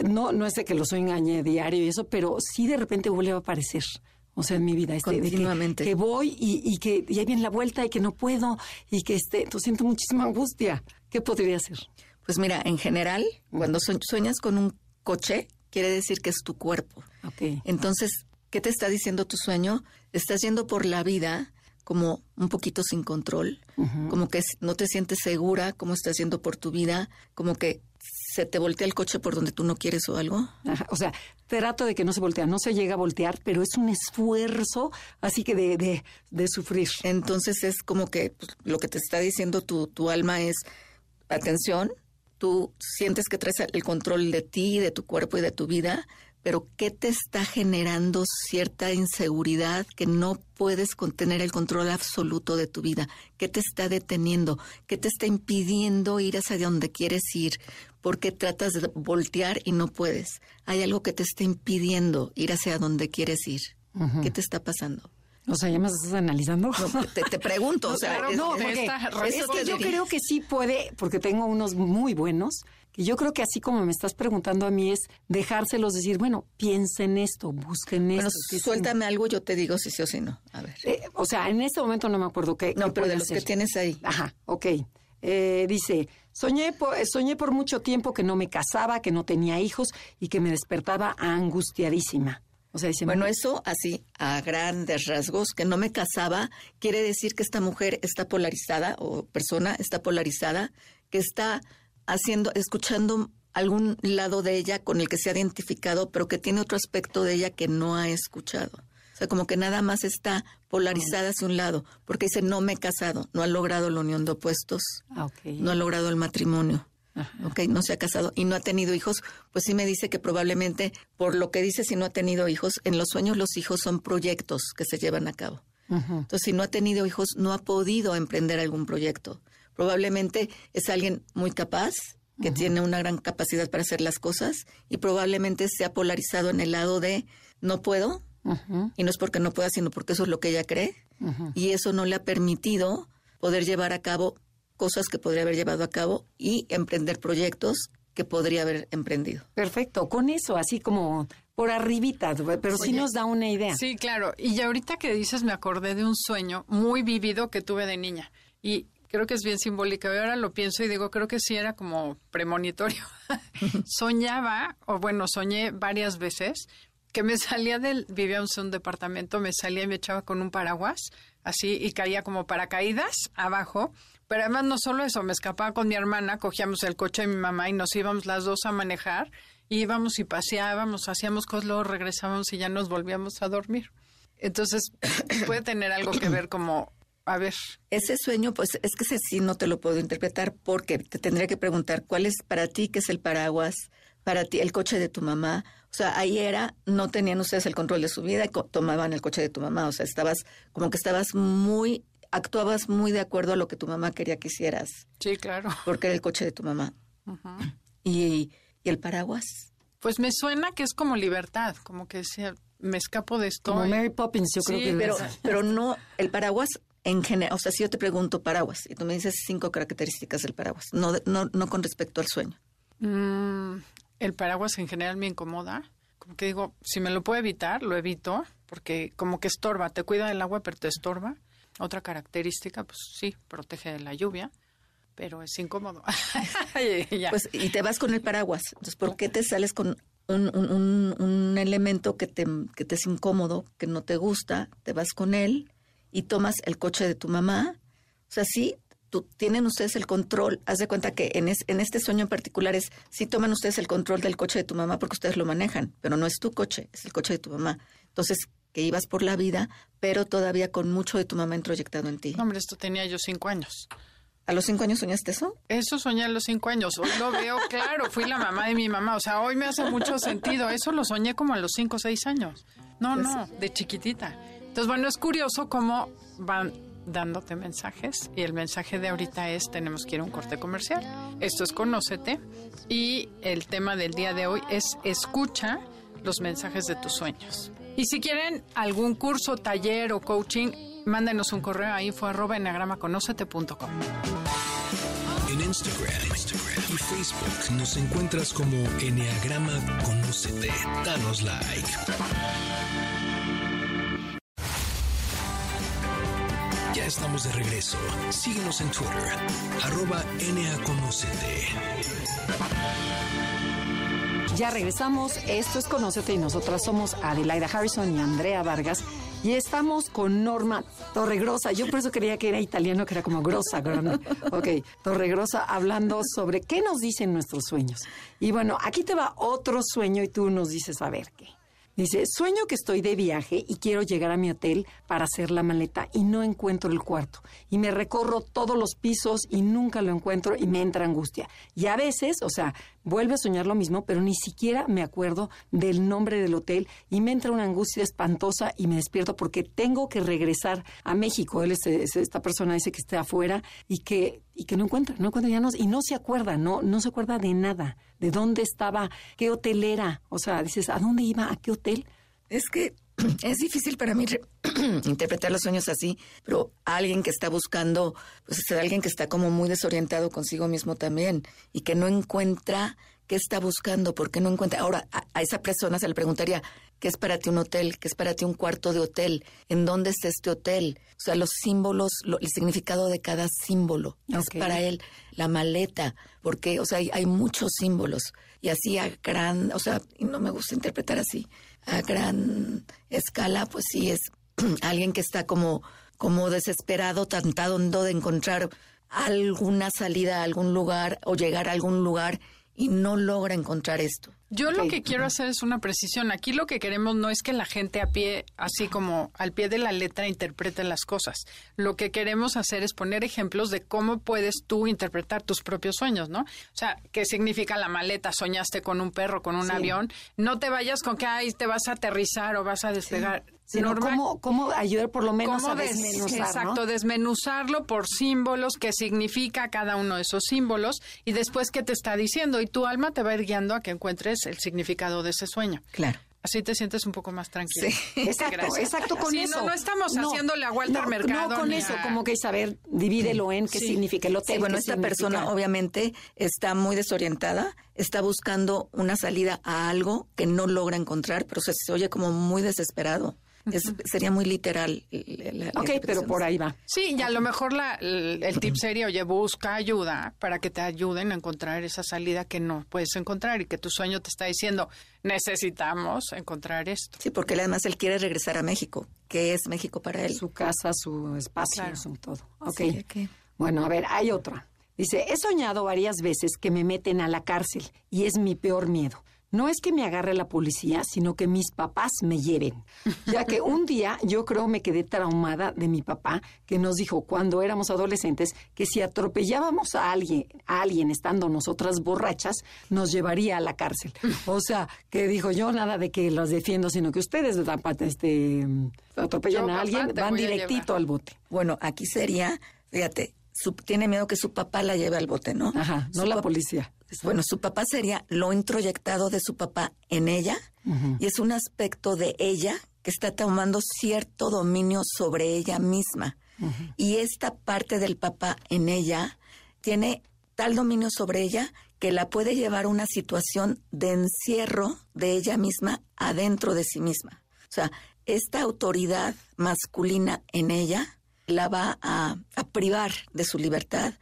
no, no es de que lo sueñe diario y eso, pero sí de repente vuelve a aparecer. O sea, en mi vida, este, que- Continuamente. que, voy y, y que y ahí viene la vuelta y que no puedo y que este, entonces siento muchísima angustia. ¿Qué podría hacer? Pues mira, en general, cuando sue- sueñas con un coche, quiere decir que es tu cuerpo. Ok. Entonces, ¿qué te está diciendo tu sueño? Estás yendo por la vida como un poquito sin control, como que no te sientes segura, como estás yendo por tu vida, como que se te voltea el coche por donde tú no quieres o algo. Ajá, O sea, trato de que no se voltea, no se llega a voltear, pero es un esfuerzo así que de, de, de sufrir. Entonces es como que pues, lo que te está diciendo tu, tu alma es, atención, tú sientes que traes el control de ti, de tu cuerpo y de tu vida, pero ¿qué te está generando cierta inseguridad que no puedes contener el control absoluto de tu vida? ¿Qué te está deteniendo? ¿Qué te está impidiendo ir hacia donde quieres ir? ¿Por qué tratas de voltear y no puedes? Hay algo que te está impidiendo ir hacia donde quieres ir. ¿Qué te está pasando? O sea, ya me estás analizando. No, te, te pregunto, o sea, no, porque Porque es que yo creo que sí puede, porque tengo unos muy buenos, que yo creo que así como me estás preguntando a mí es dejárselos decir, bueno, piensa en esto, busquen bueno, esto. es suéltame algo, yo te digo si sí o si no. A ver. Eh, o sea, en este momento no me acuerdo qué. No, qué pero de los que tienes ahí. Ajá, ok. Eh, dice, soñé por, soñé por mucho tiempo que no me casaba, que no tenía hijos y que me despertaba angustiadísima. O sea, dice, Bueno, eso así, a grandes rasgos, que no me casaba, quiere decir que esta mujer está polarizada o persona está polarizada, que está haciendo, escuchando algún lado de ella con el que se ha identificado, pero que tiene otro aspecto de ella que no ha escuchado. O sea, como que nada más está polarizada hacia un lado, porque dice, no me he casado, no ha logrado la unión de opuestos, Ah, no ha logrado el matrimonio. ¿ok? No se ha casado y no ha tenido hijos, pues sí me dice que probablemente, por lo que dice, si no ha tenido hijos, en los sueños los hijos son proyectos que se llevan a cabo. Entonces, si no ha tenido hijos, no ha podido emprender algún proyecto. Probablemente es alguien muy capaz, que tiene una gran capacidad para hacer las cosas y probablemente se ha polarizado en el lado de no puedo, y no es porque no pueda, sino porque eso es lo que ella cree, y eso no le ha permitido poder llevar a cabo cosas que podría haber llevado a cabo y emprender proyectos que podría haber emprendido. Perfecto, con eso, así como por arribita, pero sí nos da una idea. Sí, claro. Y ya ahorita que dices, me acordé de un sueño muy vivido que tuve de niña. Y creo que es bien simbólico. Y ahora lo pienso y digo, creo que sí era como premonitorio. Soñaba, o bueno, soñé varias veces que me salía del, vivíamos en un departamento, me salía y me echaba con un paraguas, así, y caía como paracaídas abajo. Pero además no solo eso, me escapaba con mi hermana, cogíamos el coche de mi mamá y nos íbamos las dos a manejar, y íbamos y paseábamos, hacíamos cosas, luego regresábamos y ya nos volvíamos a dormir. Entonces, puede tener algo que ver como a ver. Ese sueño, pues es que ese sí no te lo puedo interpretar porque te tendría que preguntar cuál es para ti, qué es el paraguas, para ti, el coche de tu mamá. O sea, ahí era, no tenían ustedes el control de su vida y tomaban el coche de tu mamá. O sea, estabas, como que estabas muy, actuabas muy de acuerdo a lo que tu mamá quería que hicieras. Sí, claro. Porque era el coche de tu mamá. y, y el paraguas. Pues me suena que es como libertad, como que decía, me escapo de esto. Como Mary Poppins, yo creo que pero, pero no, el paraguas en general, o sea, si yo te pregunto paraguas y tú me dices cinco características del paraguas, no, no, no con respecto al sueño. Mm, el paraguas en general me incomoda. Como que digo, si me lo puedo evitar, lo evito, porque como que estorba, te cuida del agua, pero te estorba. Otra característica, pues sí, protege de la lluvia, pero es incómodo. pues, y te vas con el paraguas. Entonces, ¿por qué te sales con un, un, un elemento que te, que te es incómodo, que no te gusta? Te vas con él y tomas el coche de tu mamá. O sea, sí, tú, tienen ustedes el control. Haz de cuenta que en, en este sueño en particular es, sí toman ustedes el control del coche de tu mamá porque ustedes lo manejan, pero no es tu coche, es el coche de tu mamá. Entonces, que ibas por la vida, pero todavía con mucho de tu mamá introyectado en ti. Hombre, esto tenía yo cinco años. ¿A los cinco años soñaste eso? Eso soñé a los cinco años. Hoy lo veo claro. Fui la mamá de mi mamá. O sea, hoy me hace mucho sentido. Eso lo soñé como a los cinco o seis años. No, pues no, de chiquitita. Entonces, bueno, es curioso cómo van dándote mensajes y el mensaje de ahorita es tenemos que ir a un corte comercial. Esto es Conócete y el tema del día de hoy es escucha los mensajes de tus sueños. Y si quieren algún curso, taller o coaching, mándenos un correo a info arroba En Instagram, Instagram, y Facebook nos encuentras como Enneagrama Conócete. Danos like. Estamos de regreso. Síguenos en Twitter, arroba NAConocete. Ya regresamos. Esto es Conocete y nosotras somos Adelaida Harrison y Andrea Vargas. Y estamos con Norma Torregrosa. Yo por eso quería que era italiano, que era como grosa, grande. Ok, Torregrosa hablando sobre qué nos dicen nuestros sueños. Y bueno, aquí te va otro sueño y tú nos dices a ver qué. Dice, sueño que estoy de viaje y quiero llegar a mi hotel para hacer la maleta y no encuentro el cuarto. Y me recorro todos los pisos y nunca lo encuentro y me entra angustia. Y a veces, o sea, vuelve a soñar lo mismo, pero ni siquiera me acuerdo del nombre del hotel y me entra una angustia espantosa y me despierto porque tengo que regresar a México. Él es, esta persona dice que está afuera y que y que no encuentra, no encuentra ya no, y no se acuerda, no no se acuerda de nada, de dónde estaba, qué hotel era, o sea, dices, ¿a dónde iba? ¿A qué hotel? Es que es difícil para mí interpretar los sueños así, pero alguien que está buscando, pues es alguien que está como muy desorientado consigo mismo también y que no encuentra qué está buscando, por qué no encuentra. Ahora, a, esa persona se le preguntaría, ¿qué es para ti un hotel? ¿Qué es para ti un cuarto de hotel? ¿En dónde está este hotel? O sea, los símbolos, el significado de cada símbolo. Es para él la maleta, porque, o sea, hay, hay muchos símbolos. Y así a gran, o sea, no me gusta interpretar así, a gran escala, pues sí es alguien que está como, como desesperado, tratando de encontrar alguna salida a algún lugar o llegar a algún lugar y no logra encontrar esto. Yo lo que quiero hacer es una precisión. Aquí lo que queremos no es que la gente a pie, así como al pie de la letra, interprete las cosas. Lo que queremos hacer es poner ejemplos de cómo puedes tú interpretar tus propios sueños, ¿no? O sea, ¿qué significa la maleta? Soñaste con un perro, con un avión. No te vayas con que ahí te vas a aterrizar o vas a despegar. Sino cómo, cómo ayudar por lo menos a desmenuzar, Exacto, desmenuzarlo por símbolos, qué significa cada uno de esos símbolos y después qué te está diciendo. Y tu alma te va a ir guiando a que encuentres el significado de ese sueño. Claro. Así te sientes un poco más tranquilo. Sí, exacto, exacto con eso. No, no estamos haciéndole a Walter no, Mercado. No, con eso, como que saber, divídelo en qué significa el hotel. bueno, esta persona obviamente está muy desorientada, está buscando una salida a algo que no logra encontrar, pero se oye como muy desesperado sería muy literal. ok, pero por ahí va. Sí, y a lo mejor la, el, tip sería, oye, busca ayuda para que te ayuden a encontrar esa salida que no puedes encontrar y que tu sueño te está diciendo, necesitamos encontrar esto. Sí, porque además él quiere regresar a México. ¿Qué es México para él? Su casa, su espacio, su todo. Ok. Bueno, a ver, hay otra. Dice, he soñado varias veces que me meten a la cárcel y es mi peor miedo. No es que me agarre la policía, sino que mis papás me lleven. Ya que un día yo creo me quedé traumada de mi papá, que nos dijo cuando éramos adolescentes que si atropellábamos a alguien, a alguien estando nosotras borrachas, nos llevaría a la cárcel. O sea, que dijo yo nada de que los defiendo, sino que ustedes este, atropellan a alguien, van directito al bote. Bueno, aquí sería, fíjate, tiene miedo que su papá la lleve al bote, ¿no? Ajá, no la policía. Bueno, su papá sería lo introyectado de su papá en ella y es un aspecto de ella que está tomando cierto dominio sobre ella misma. Y esta parte del papá en ella tiene tal dominio sobre ella que la puede llevar a una situación de encierro de ella misma adentro de sí misma. O sea, esta autoridad masculina en ella la va a, a privar de su libertad,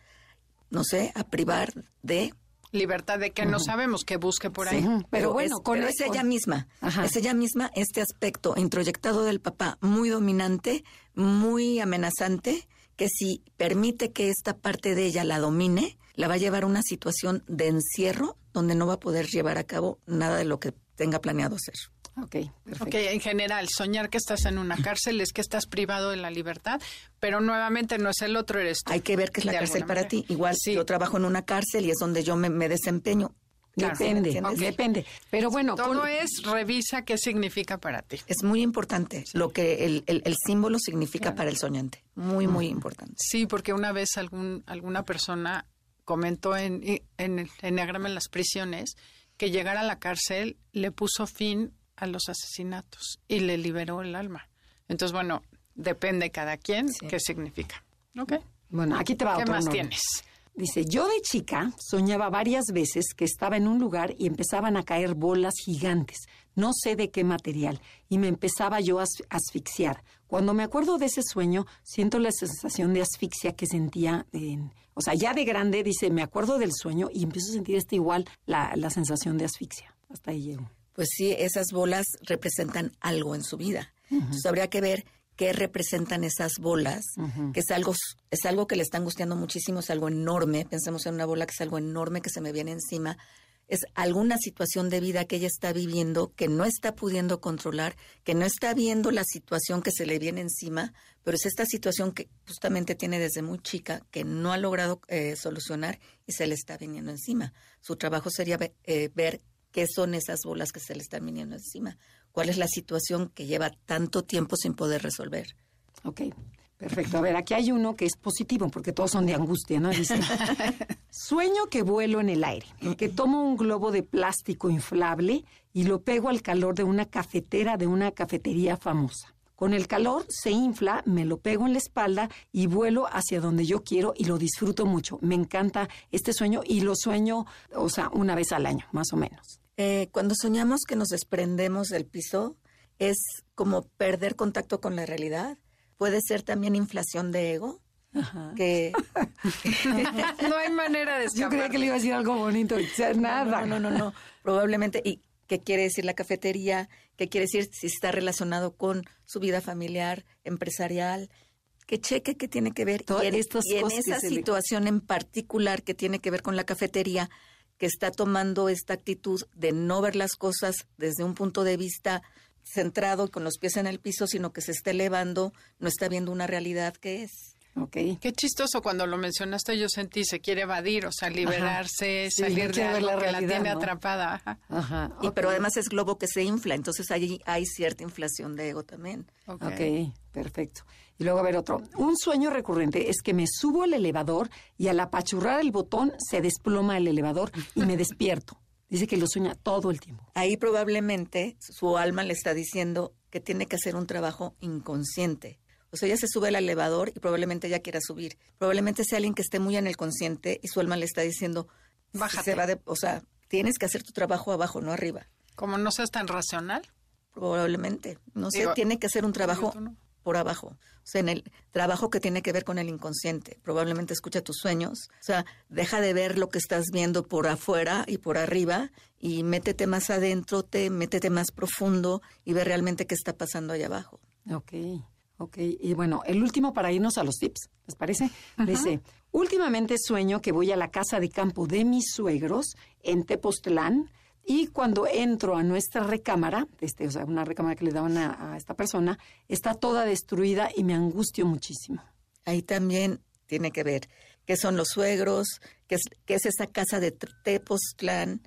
no sé, a privar de libertad de que no sabemos que busque por ahí. pero, bueno, con, es ella misma. Es ella misma este aspecto introyectado del papá muy dominante, muy amenazante, que si permite que esta parte de ella la domine, la va a llevar a una situación de encierro donde no va a poder llevar a cabo nada de lo que tenga planeado hacer. Ok, perfecto. Ok, en general, soñar que estás en una cárcel es que estás privado de la libertad, pero nuevamente no es el otro, eres tú. Hay que ver qué es la cárcel para ti. Igual si yo trabajo en una cárcel y es donde yo me, desempeño. depende, depende. Pero bueno, todo es revisa qué significa para ti. Es muy importante lo que el, el, símbolo significa para el soñante. Muy, muy importante. Sí, porque una vez algún, alguna persona comentó en, en el Enneagrama en las prisiones que llegar a la cárcel le puso fin a los asesinatos y le liberó el alma. Entonces, bueno, depende cada quien qué significa. ¿Ok? Bueno, aquí te va ¿Qué más tienes? Dice, yo de chica soñaba varias veces que estaba en un lugar y empezaban a caer bolas gigantes, no sé de qué material, y me empezaba yo a asfixiar. Cuando me acuerdo de ese sueño, siento la sensación de asfixia que sentía en... O sea, ya de grande, dice, me acuerdo del sueño y empiezo a sentir este igual, la, la sensación de asfixia. Hasta ahí llego pues sí, esas bolas representan algo en su vida. Entonces habría que ver qué representan esas bolas, que es algo, es algo que le está angustiando muchísimo, es algo enorme. Pensemos en una bola que es algo enorme que se me viene encima. Es alguna situación de vida que ella está viviendo que no está pudiendo controlar, que no está viendo la situación que se le viene encima, pero es esta situación que justamente tiene desde muy chica, que no ha logrado eh, solucionar y se le está viniendo encima. Su trabajo sería eh, ver qué son esas bolas que se le están viniendo encima, cuál es la situación que lleva tanto tiempo sin poder resolver. Ok, perfecto. A ver, aquí hay uno que es positivo, porque todos son de angustia, ¿no? Dice, sueño que vuelo en el aire, que tomo un globo de plástico inflable y lo pego al calor de una cafetera de una cafetería famosa. Con el calor se infla, me lo pego en la espalda y vuelo hacia donde yo quiero y lo disfruto mucho. Me encanta este sueño y lo sueño, o sea, una vez al año, más o menos. Eh, cuando soñamos que nos desprendemos del piso, es como perder contacto con la realidad. Puede ser también inflación de ego. Que no hay manera de escapar. Yo creía que le iba a decir algo bonito, nada. No, no, no, no, Probablemente y qué quiere decir la cafetería, qué quiere decir si está relacionado con su vida familiar, empresarial, que cheque qué tiene que ver Todas y en, estas y en esa situación en particular que tiene que ver con la cafetería, que está tomando esta actitud de no ver las cosas desde un punto de vista centrado con los pies en el piso, sino que se está elevando, no está viendo una realidad que es. Ok. Qué chistoso cuando lo mencionaste, yo sentí se quiere evadir, o sea, liberarse, Sí, salir de algo la que la realidad, tiene ¿no? atrapada. Ajá. Ajá. Y, pero además es globo que se infla, entonces ahí hay cierta inflación de ego también. Ok. Ok, perfecto. Y luego a ver otro. Un sueño recurrente es que me subo al elevador y al apachurrar el botón se desploma el elevador y me despierto. Dice que lo sueña todo el tiempo. Ahí probablemente su alma le está diciendo que tiene que hacer un trabajo inconsciente. O sea, ella se sube al elevador y probablemente ella quiera subir. Probablemente sea alguien que esté muy en el consciente y su alma le está diciendo, Bájate. se va de- o sea, tienes que hacer tu trabajo abajo, no arriba. Como no seas tan racional. Probablemente. No sé, Digo, tiene que hacer un trabajo no. Por abajo. O sea, en el trabajo que tiene que ver con el inconsciente. Probablemente escucha tus sueños. O sea, deja de ver lo que estás viendo por afuera y por arriba y métete más adentro, te, métete más profundo y ve realmente qué está pasando allá abajo. Ok, ok. Y bueno, el último para irnos a los tips, ¿les parece? Dice, últimamente sueño que voy a la casa de campo de mis suegros en Tepoztlán y cuando entro a nuestra recámara, este, o sea, una recámara que le daban a, a esta persona, está toda destruida y me angustio muchísimo. Ahí también tiene que ver qué son los suegros, qué es, qué es esa casa de Tepoztlán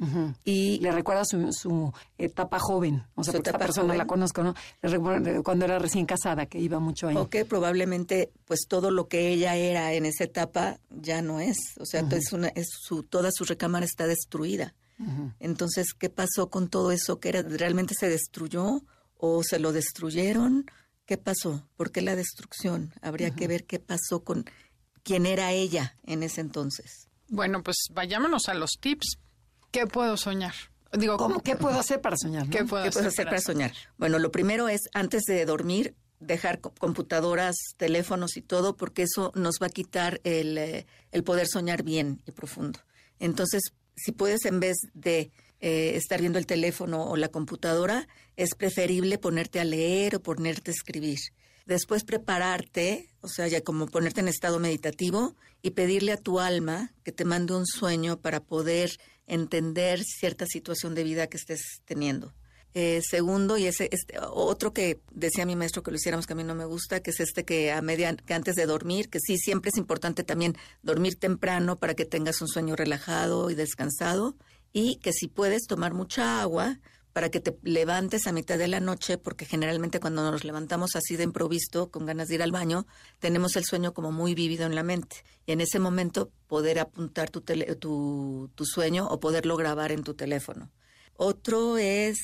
y Le recuerda su, su etapa joven, o sea, porque esta persona joven. la conozco, ¿no? Le recuerda cuando era recién casada, que iba mucho ahí. o que probablemente pues todo lo que ella era en esa etapa ya no es, o sea, es una, es su, toda su recámara está destruida. Entonces, ¿qué pasó con todo eso? ¿Que era, realmente se destruyó o se lo destruyeron? ¿Qué pasó? ¿Por qué la destrucción? Habría que ver qué pasó con quién era ella en ese entonces. Bueno, pues vayámonos a los tips. ¿Qué puedo soñar? Digo, ¿Cómo? ¿Qué puedo hacer para soñar? no? ¿Qué puedo ¿Qué hacer, para soñar? Bueno, lo primero es antes de dormir dejar co- computadoras, teléfonos y todo, porque eso nos va a quitar el, eh, el poder soñar bien y profundo. Entonces, si puedes en vez de eh, estar viendo el teléfono o la computadora, es preferible ponerte a leer o ponerte a escribir. Después prepararte, o sea, ya como ponerte en estado meditativo y pedirle a tu alma que te mande un sueño para poder entender cierta situación de vida que estés teniendo. Eh, segundo, y ese este, otro que decía mi maestro que lo hiciéramos que a mí no me gusta, que es este que a media, que antes de dormir, que sí, siempre es importante también dormir temprano para que tengas un sueño relajado y descansado, y que si puedes tomar mucha agua para que te levantes a mitad de la noche, porque generalmente cuando nos levantamos así de improviso, con ganas de ir al baño, tenemos el sueño como muy vívido en la mente. Y en ese momento poder apuntar tu, tele- tu, tu sueño o poderlo grabar en tu teléfono. Otro es,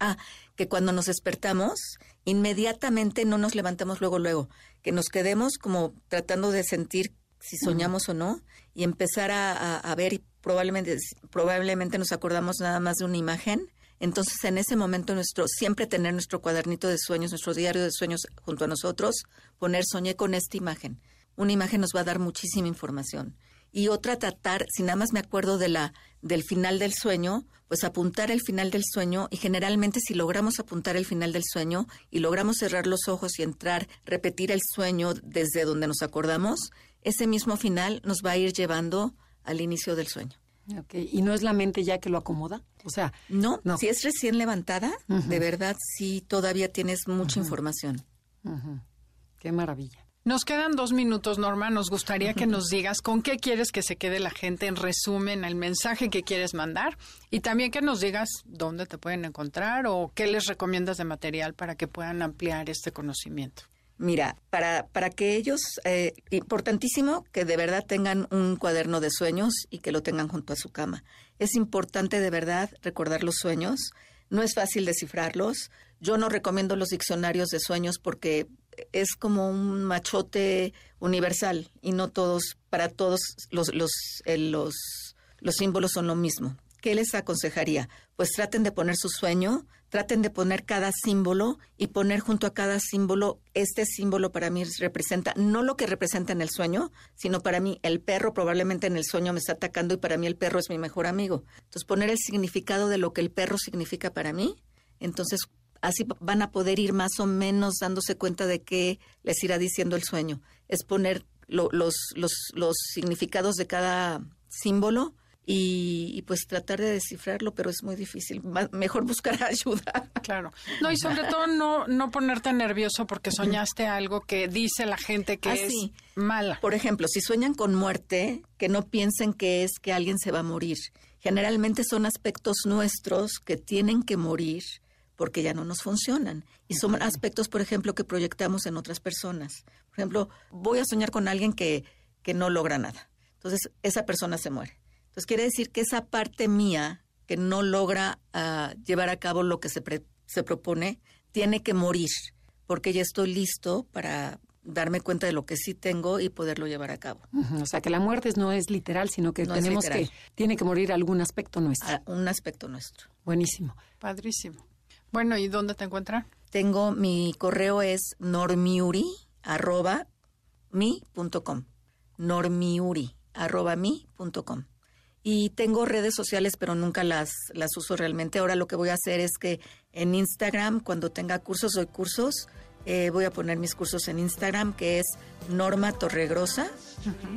ah, que cuando nos despertamos, inmediatamente no nos levantamos luego, luego, que nos quedemos como tratando de sentir si soñamos o no y empezar a, a- a ver y probablemente, probablemente nos acordamos nada más de una imagen. Entonces, en ese momento, nuestro siempre tener nuestro cuadernito de sueños, nuestro diario de sueños junto a nosotros, poner soñé con esta imagen. Una imagen nos va a dar muchísima información. Y otra tratar, si nada más me acuerdo de la del final del sueño, pues apuntar el final del sueño y generalmente si logramos apuntar el final del sueño y logramos cerrar los ojos y entrar, repetir el sueño desde donde nos acordamos, ese mismo final nos va a ir llevando al inicio del sueño. ¿Y no es la mente ya que lo acomoda? O sea, No, No. si es recién levantada, de verdad sí todavía tienes mucha información. qué maravilla. Nos quedan dos minutos, Norma. Nos gustaría que nos digas con qué quieres que se quede la gente en resumen, el mensaje que quieres mandar y también que nos digas dónde te pueden encontrar o qué les recomiendas de material para que puedan ampliar este conocimiento. Mira, para, para que ellos, eh, importantísimo que de verdad tengan un cuaderno de sueños y que lo tengan junto a su cama. Es importante de verdad recordar los sueños. No es fácil descifrarlos. Yo no recomiendo los diccionarios de sueños porque es como un machote universal y no todos, para todos los, los, eh, los, los símbolos son lo mismo. ¿Qué les aconsejaría? Pues traten de poner su sueño, traten de poner cada símbolo y poner junto a cada símbolo, este símbolo para mí representa, no lo que representa en el sueño, sino para mí el perro probablemente en el sueño me está atacando y para mí el perro es mi mejor amigo. Entonces poner el significado de lo que el perro significa para mí, entonces así van a poder ir más o menos dándose cuenta de qué les irá diciendo el sueño. Es poner lo- los, los, los significados de cada símbolo y, pues tratar de descifrarlo, pero es muy difícil. mejor buscar ayuda. Claro. No, y sobre todo no, no ponerte nervioso porque soñaste algo que dice la gente que ah, es mala. Por ejemplo, si sueñan con muerte, que no piensen que es que alguien se va a morir. Generalmente son aspectos nuestros que tienen que morir porque ya no nos funcionan. Y son aspectos, por ejemplo, que proyectamos en otras personas. Por ejemplo, voy a soñar con alguien que, que no logra nada. Entonces, esa persona se muere pues quiere decir que esa parte mía que no logra ah, llevar a cabo lo que se, se propone, tiene que morir, porque ya estoy listo para darme cuenta de lo que sí tengo y poderlo llevar a cabo. O sea, que la muerte no es literal, sino que tenemos que, tiene que morir algún aspecto nuestro. Ah, un aspecto nuestro. Buenísimo. Padrísimo. Bueno, ¿y dónde te encuentran? Tengo, mi correo es normiuri, arroba, mi punto com. Normiuri, arroba, mi punto com y tengo redes sociales, pero nunca las, las uso realmente. Ahora lo que voy a hacer es que en Instagram, cuando tenga cursos, doy cursos, eh, voy a poner mis cursos en Instagram, que es Norma Torregrosa,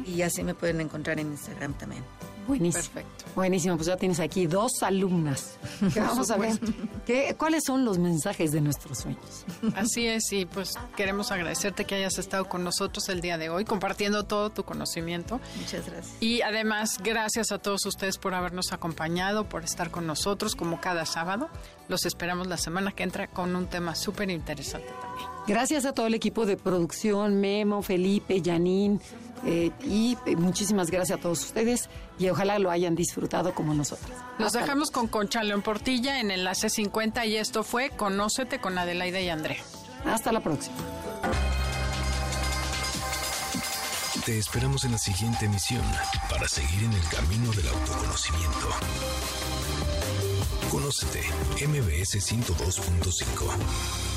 y así me pueden encontrar en Instagram también. Buenísimo. Perfecto. Buenísimo, pues ya tienes aquí dos alumnas. vamos a ver ¿qué, cuáles son los mensajes de nuestros sueños. Así es, y pues queremos agradecerte que hayas estado con nosotros el día de hoy, compartiendo todo tu conocimiento. Muchas gracias. Y además, gracias a todos ustedes por habernos acompañado, por estar con nosotros como cada sábado. Los esperamos la semana que entra con un tema súper interesante también. Gracias a todo el equipo de producción, Memo, Felipe, Janine eh, y eh, muchísimas gracias a todos ustedes y ojalá lo hayan disfrutado como nosotros. Los dejamos con Concha León Portilla en Enlace 50 y esto fue Conócete con Adelaida y Andrea. Hasta la próxima. Te esperamos en la siguiente emisión para seguir en el camino del autoconocimiento. Conócete, MBS 102.5.